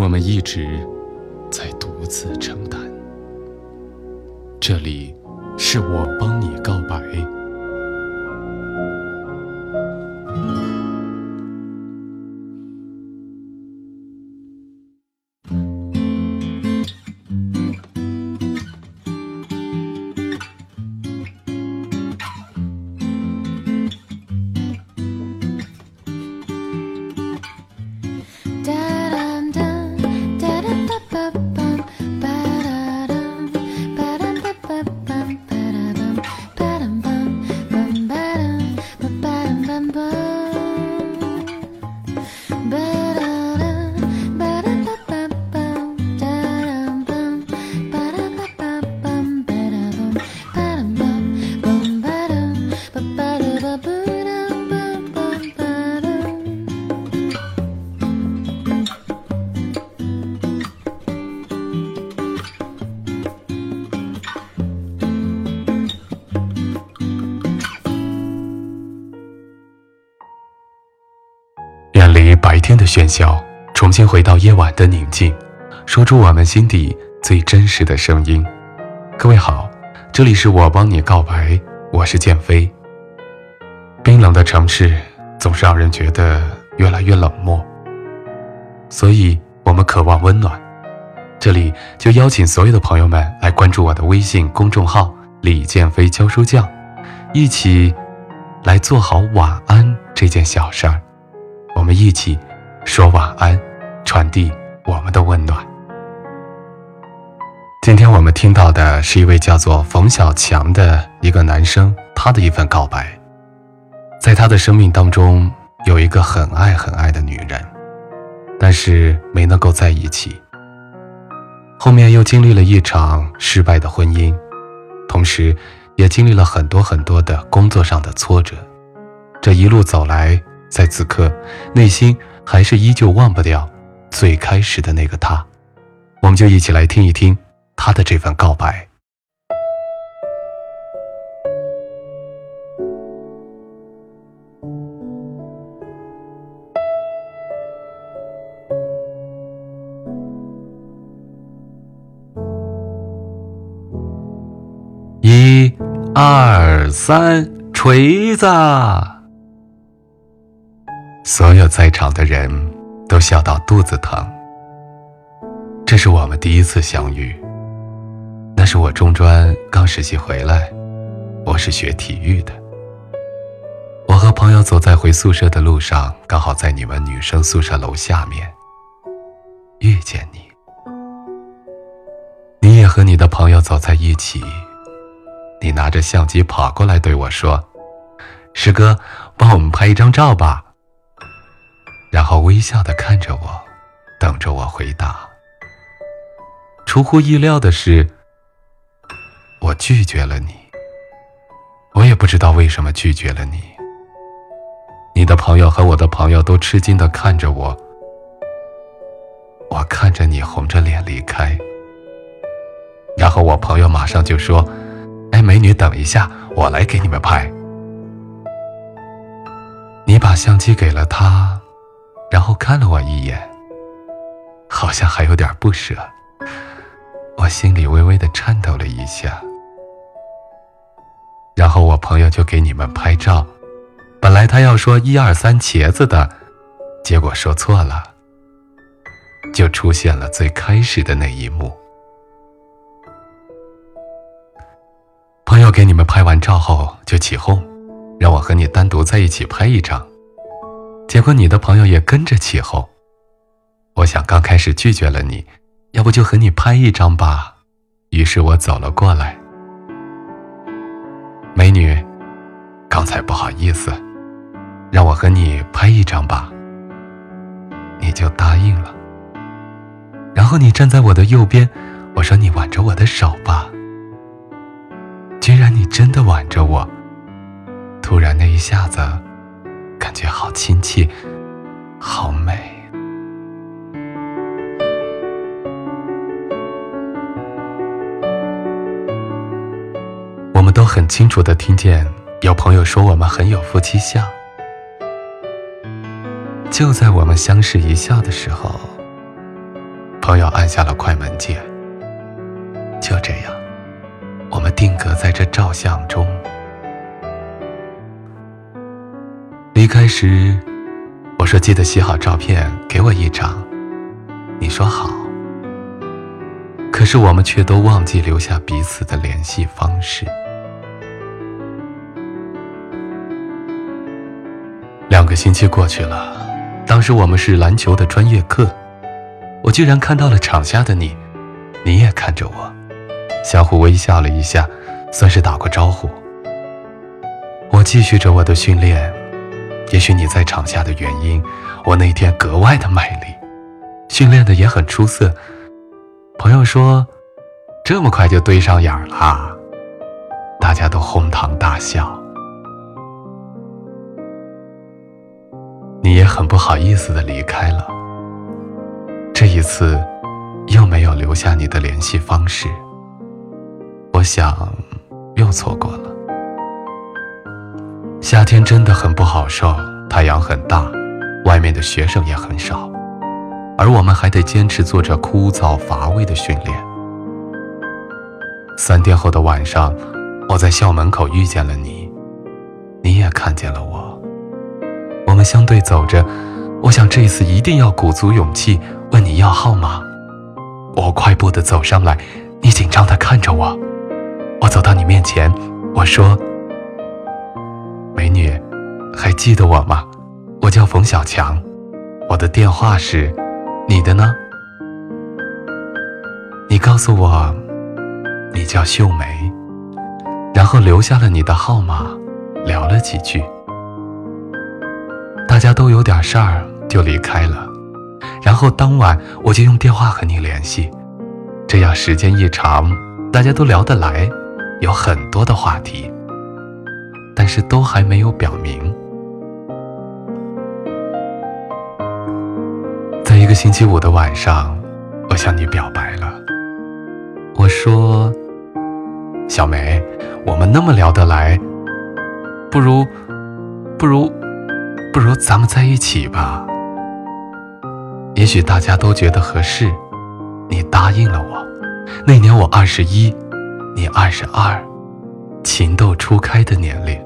我们一直在独自承担。这里是我帮你告白。重新回到夜晚的宁静，说出我们心底最真实的声音。各位好，这里是我帮你告白，我是建飞。冰冷的城市总是让人觉得越来越冷漠，所以我们渴望温暖。这里就邀请所有的朋友们来关注我的微信公众号“李建飞教书匠”，一起来做好晚安这件小事儿。我们一起说晚安，传递我们的温暖。今天我们听到的是一位叫做冯小强的一个男生，他的一份告白。在他的生命当中，有一个很爱很爱的女人，但是没能够在一起。后面又经历了一场失败的婚姻，同时也经历了很多很多的工作上的挫折。这一路走来。在此刻，内心还是依旧忘不掉最开始的那个他，我们就一起来听一听他的这份告白。一、二、三，锤子！所有在场的人都笑到肚子疼。这是我们第一次相遇。那是我中专刚实习回来，我是学体育的。我和朋友走在回宿舍的路上，刚好在你们女生宿舍楼下面遇见你。你也和你的朋友走在一起，你拿着相机跑过来对我说：“师哥，帮我们拍一张照吧。”然后微笑的看着我，等着我回答。出乎意料的是，我拒绝了你。我也不知道为什么拒绝了你。你的朋友和我的朋友都吃惊的看着我，我看着你红着脸离开。然后我朋友马上就说：“哎，美女，等一下，我来给你们拍。”你把相机给了他。然后看了我一眼，好像还有点不舍，我心里微微的颤抖了一下。然后我朋友就给你们拍照，本来他要说一二三茄子的，结果说错了，就出现了最开始的那一幕。朋友给你们拍完照后就起哄，让我和你单独在一起拍一张。结果你的朋友也跟着起哄，我想刚开始拒绝了你，要不就和你拍一张吧。于是我走了过来，美女，刚才不好意思，让我和你拍一张吧。你就答应了。然后你站在我的右边，我说你挽着我的手吧。居然你真的挽着我，突然那一下子，感觉好亲切，好美。我们都很清楚的听见有朋友说我们很有夫妻相。就在我们相视一笑的时候，朋友按下了快门键。就这样，我们定格在这照相中。开时，我说记得洗好照片给我一张。你说好。可是我们却都忘记留下彼此的联系方式。两个星期过去了。当时我们是篮球的专业课，我居然看到了场下的你，你也看着我，相互微笑了一下，算是打过招呼。我继续着我的训练，也许你在场下的原因，我那天格外的卖力，训练的也很出色。朋友说，这么快就对上眼了，大家都哄堂大笑。你也很不好意思的离开了。这一次，又没有留下你的联系方式。我想，又错过了。夏天真的很不好受，太阳很大，外面的学生也很少，而我们还得坚持做着枯燥乏味的训练。三天后的晚上，我在校门口遇见了你，你也看见了我。我们相对走着，我想这次一定要鼓足勇气问你要号码。我快步的走上来，你紧张的看着我。我走到你面前，我说：“，记得我吗？我叫冯小强，我的电话是，你的呢？”你告诉我，你叫秀梅，然后留下了你的号码，聊了几句。大家都有点事儿，就离开了。然后当晚我就用电话和你联系，这样时间一长，大家都聊得来，有很多的话题，但是都还没有表明。个星期五的晚上，我向你表白了。我说：“小梅，我们那么聊得来，不如，不如。”不如咱们在一起吧。也许大家都觉得合适，你答应了我。那年我二十一，你二十二，情窦初开的年龄。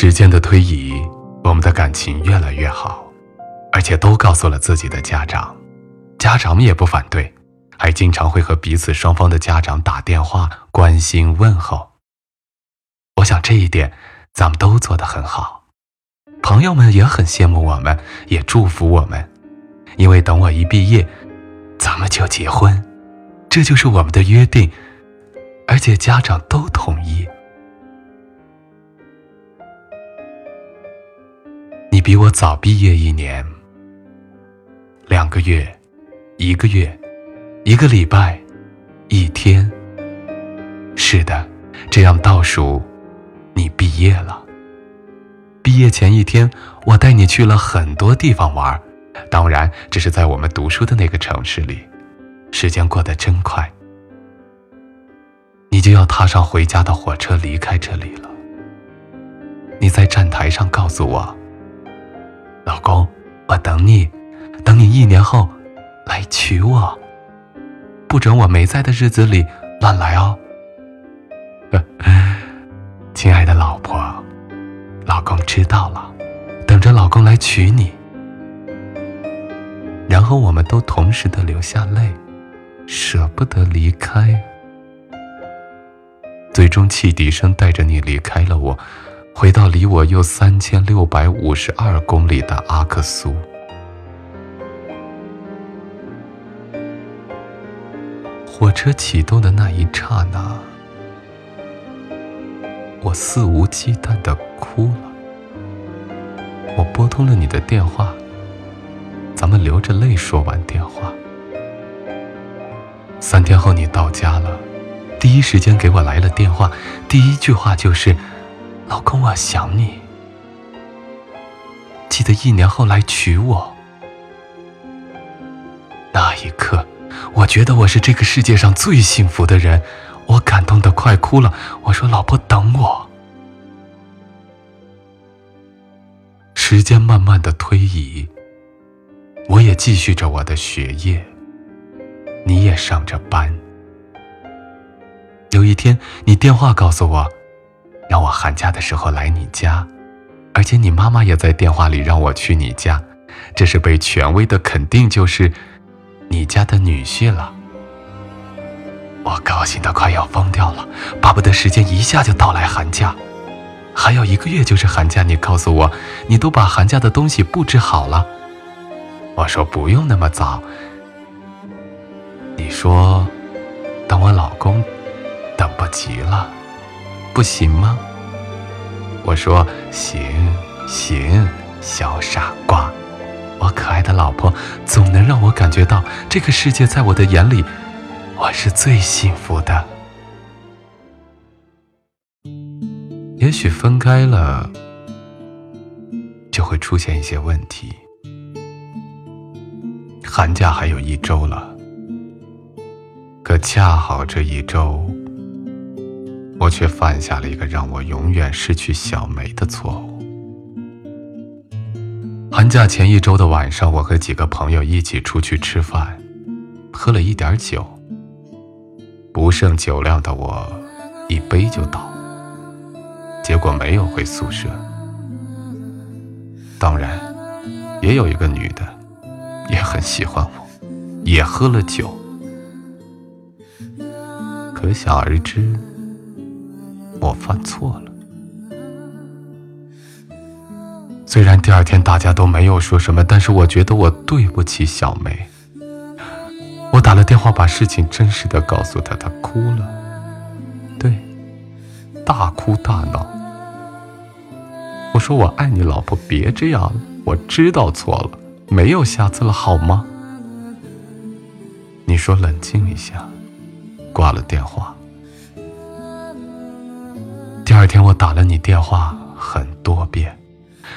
时间的推移，我们的感情越来越好，而且都告诉了自己的家长，家长们也不反对。还经常会和彼此双方的家长打电话关心问候。我想这一点咱们都做得很好，朋友们也很羡慕我们，也祝福我们，因为等我一毕业，咱们就结婚，这就是我们的约定，而且家长都同意。比我早毕业一年，两个月，一个月。一个礼拜，一天。是的，这样倒数，你毕业了。毕业前一天，我带你去了很多地方玩，当然这是在我们读书的那个城市里。时间过得真快，你就要踏上回家的火车离开这里了。你在站台上告诉我：“老公，我等你，等你一年后来娶我。”不准我没在的日子里乱来哦，亲爱的老婆，老公知道了，等着老公来娶你。然后我们都同时的流下泪，舍不得离开。最终汽笛声带着你离开了我，回到离我又三千六百五十二公里的阿克苏。火车启动的那一刹那，我肆无忌惮的哭了。我拨通了你的电话，咱们流着泪说完电话。三天后你到家了，第一时间给我来了电话，第一句话就是：“老公，我想你。”记得一年后来娶我。那一刻，我觉得我是这个世界上最幸福的人，我感动的快哭了。我说：“老婆，等我。”时间慢慢的推移，我也继续着我的学业。你也上着班。有一天，你电话告诉我，让我寒假的时候来你家，而且你妈妈也在电话里让我去你家，这是被权威的肯定，就是你家的女婿了。我高兴的快要疯掉了，巴不得时间一下就到来寒假，还有一个月就是寒假。你告诉我，你都把寒假的东西布置好了。我说不用那么早。你说，等我老公等不及了，不行吗？我说行行，小傻瓜，我可爱的老婆总能让我感觉到这个世界在我的眼里，我是最幸福的。也许分开了，就会出现一些问题。寒假还有一周了。可恰好这一周，我却犯下了一个让我永远失去小梅的错误。寒假前一周的晚上，我和几个朋友一起出去吃饭，喝了一点酒。不胜酒量的我，一杯就倒，结果没有回宿舍。当然，也有一个女的，也很喜欢我，也喝了酒。可想而知，我犯错了。虽然第二天大家都没有说什么，但是我觉得我对不起小梅。我打了电话，把事情真实的告诉她，她哭了，对，大哭大闹。我说：“我爱你，老婆，别这样了，我知道错了，没有下次了，好吗？”你说：“冷静一下。”挂了电话。第二天我打了你电话很多遍，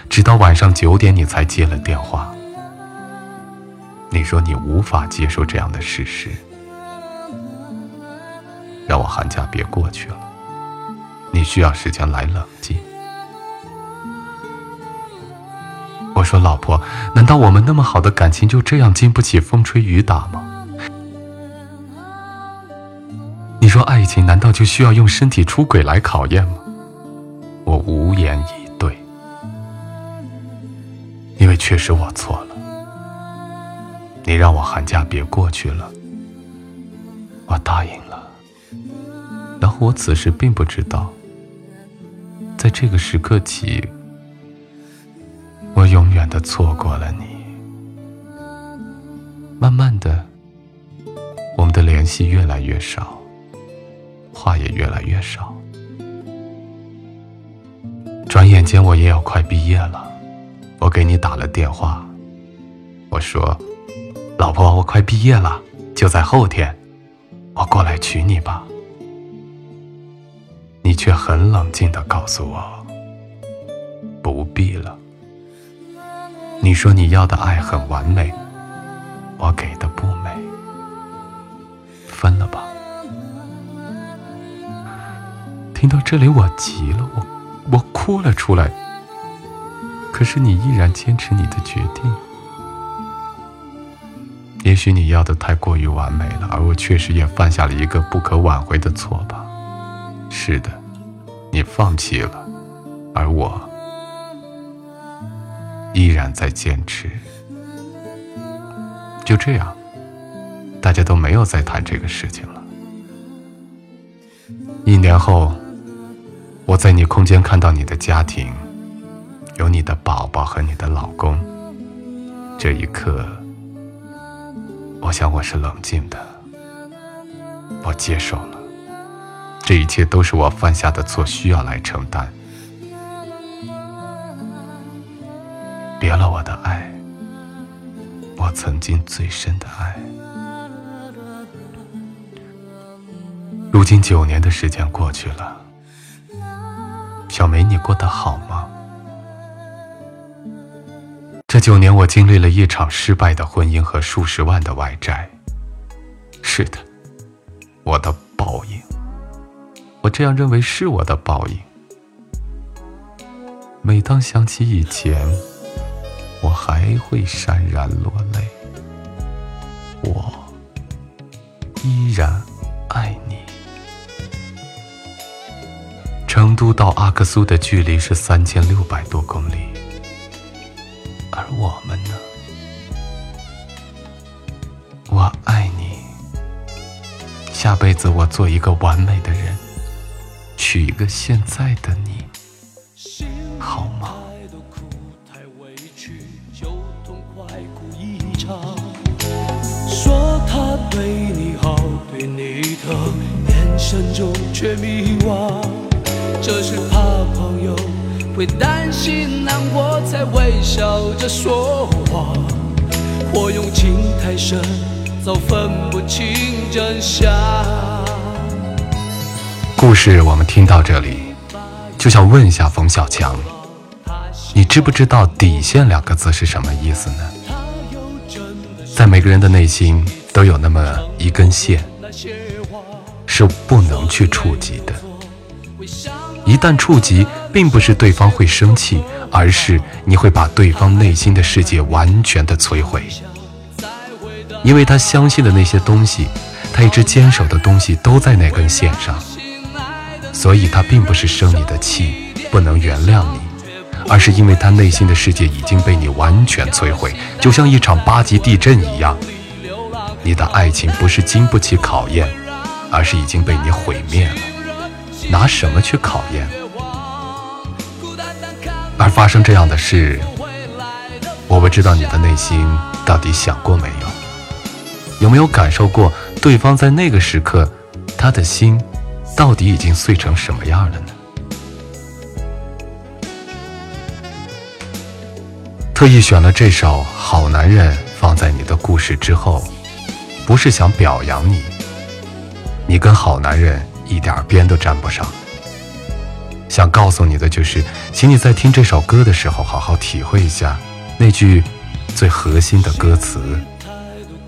直到晚上九点你才接了电话。你说你无法接受这样的事实，让我寒假别过去了，你需要时间来冷静。我说老婆，难道我们那么好的感情就这样经不起风吹雨打吗？你说爱情难道就需要用身体出轨来考验吗？无言以对，因为确实我错了。你让我寒假别过去了，我答应了。然后我此时并不知道，在这个时刻起，我永远的错过了你。慢慢的，我们的联系越来越少。话也越来越少。转眼间我也要快毕业了，我给你打了电话，我说：“老婆，我快毕业了，就在后天，我过来娶你吧。”你却很冷静的告诉我：“不必了。”你说你要的爱很完美，我给的不美，分了吧。听到这里，我急了，我哭了出来。可是你依然坚持你的决定。也许你要的太过于完美了，而我确实也犯下了一个不可挽回的错吧。是的，你放弃了，而我依然在坚持。就这样，大家都没有再谈这个事情了。一年后。我在你空间看到你的家庭，有你的宝宝和你的老公。这一刻，我想我是冷静的，我接受了，这一切都是我犯下的错，需要来承担。别了我的爱，我曾经最深的爱。如今九年的时间过去了，小梅，你过得好吗？这九年，我经历了一场失败的婚姻和数十万的外债。是的，我的报应。我这样认为是我的报应。每当想起以前，我还会潸然落泪。我依然爱你。成都到阿克苏的距离是三千六百多公里，而我们呢？我爱你。下辈子我做一个完美的人。娶一个现在的你，好吗？说他对你好，对你的眼神中却迷惘。这是怕朋友会担心难过，才微笑着说谎。或用情太深，早分不清真相。故事我们听到这里，就想问一下冯小强，你知不知道“底线”两个字是什么意思呢？在每个人的内心都有那么一根线，是不能去触及的。一旦触及，并不是对方会生气，而是你会把对方内心的世界完全的摧毁，因为他相信的那些东西，他一直坚守的东西，都在那根线上。所以他并不是生你的气，不能原谅你，而是因为他内心的世界已经被你完全摧毁，就像一场八级地震一样。你的爱情不是经不起考验，而是已经被你毁灭了。拿什么去考验？而发生这样的事，我不知道你的内心到底想过没有，有没有感受过对方在那个时刻，他的心。到底已经碎成什么样了呢？特意选了这首《好男人》放在你的故事之后，不是想表扬你，你跟好男人一点边都沾不上。想告诉你的就是，请你在听这首歌的时候，好好体会一下那句最核心的歌词：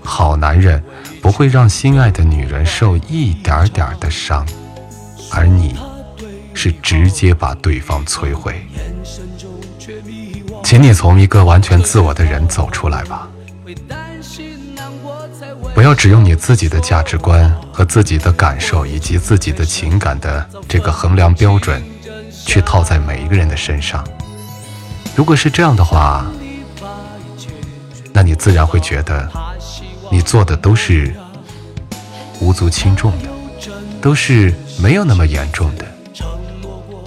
好男人不会让心爱的女人受一点点的伤。而你，是直接把对方摧毁。请你从一个完全自我的人走出来吧，不要只用你自己的价值观和自己的感受以及自己的情感的这个衡量标准，去套在每一个人的身上。如果是这样的话，那你自然会觉得，你做的都是无足轻重的，都是。没有那么严重的，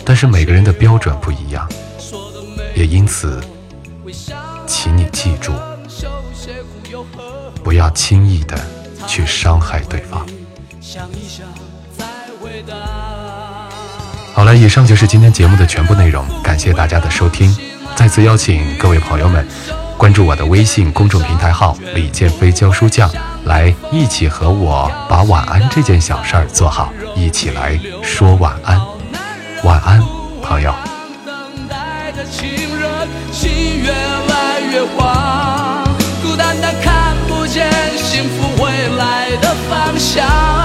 但是每个人的标准不一样，也因此，请你记住，不要轻易的去伤害对方。好了，以上就是今天节目的全部内容，感谢大家的收听，再次邀请各位朋友们关注我的微信公众平台号“李建飞教书匠”。来，一起和我把晚安这件小事儿做好，一起来说晚安，晚安，朋友。孤 shout.